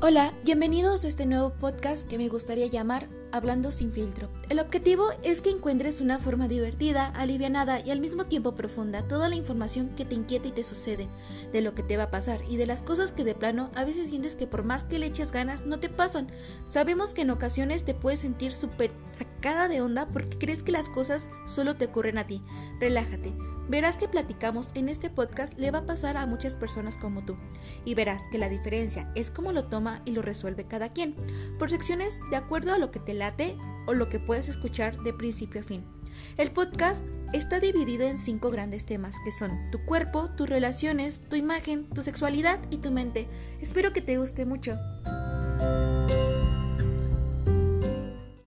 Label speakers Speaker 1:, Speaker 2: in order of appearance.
Speaker 1: Hola, bienvenidos a este nuevo podcast que me gustaría llamar Hablando sin filtro. El objetivo es que encuentres una forma divertida, alivianada y al mismo tiempo profunda toda la información que te inquieta y te sucede, de lo que te va a pasar y de las cosas que de plano a veces sientes que por más que le eches ganas no te pasan. Sabemos que en ocasiones te puedes sentir súper sacada de onda porque crees que las cosas solo te ocurren a ti. Relájate. Verás que platicamos en este podcast le va a pasar a muchas personas como tú y verás que la diferencia es cómo lo toma y lo resuelve cada quien, por secciones de acuerdo a lo que te late o lo que puedes escuchar de principio a fin. El podcast está dividido en cinco grandes temas que son tu cuerpo, tus relaciones, tu imagen, tu sexualidad y tu mente. Espero que te guste mucho.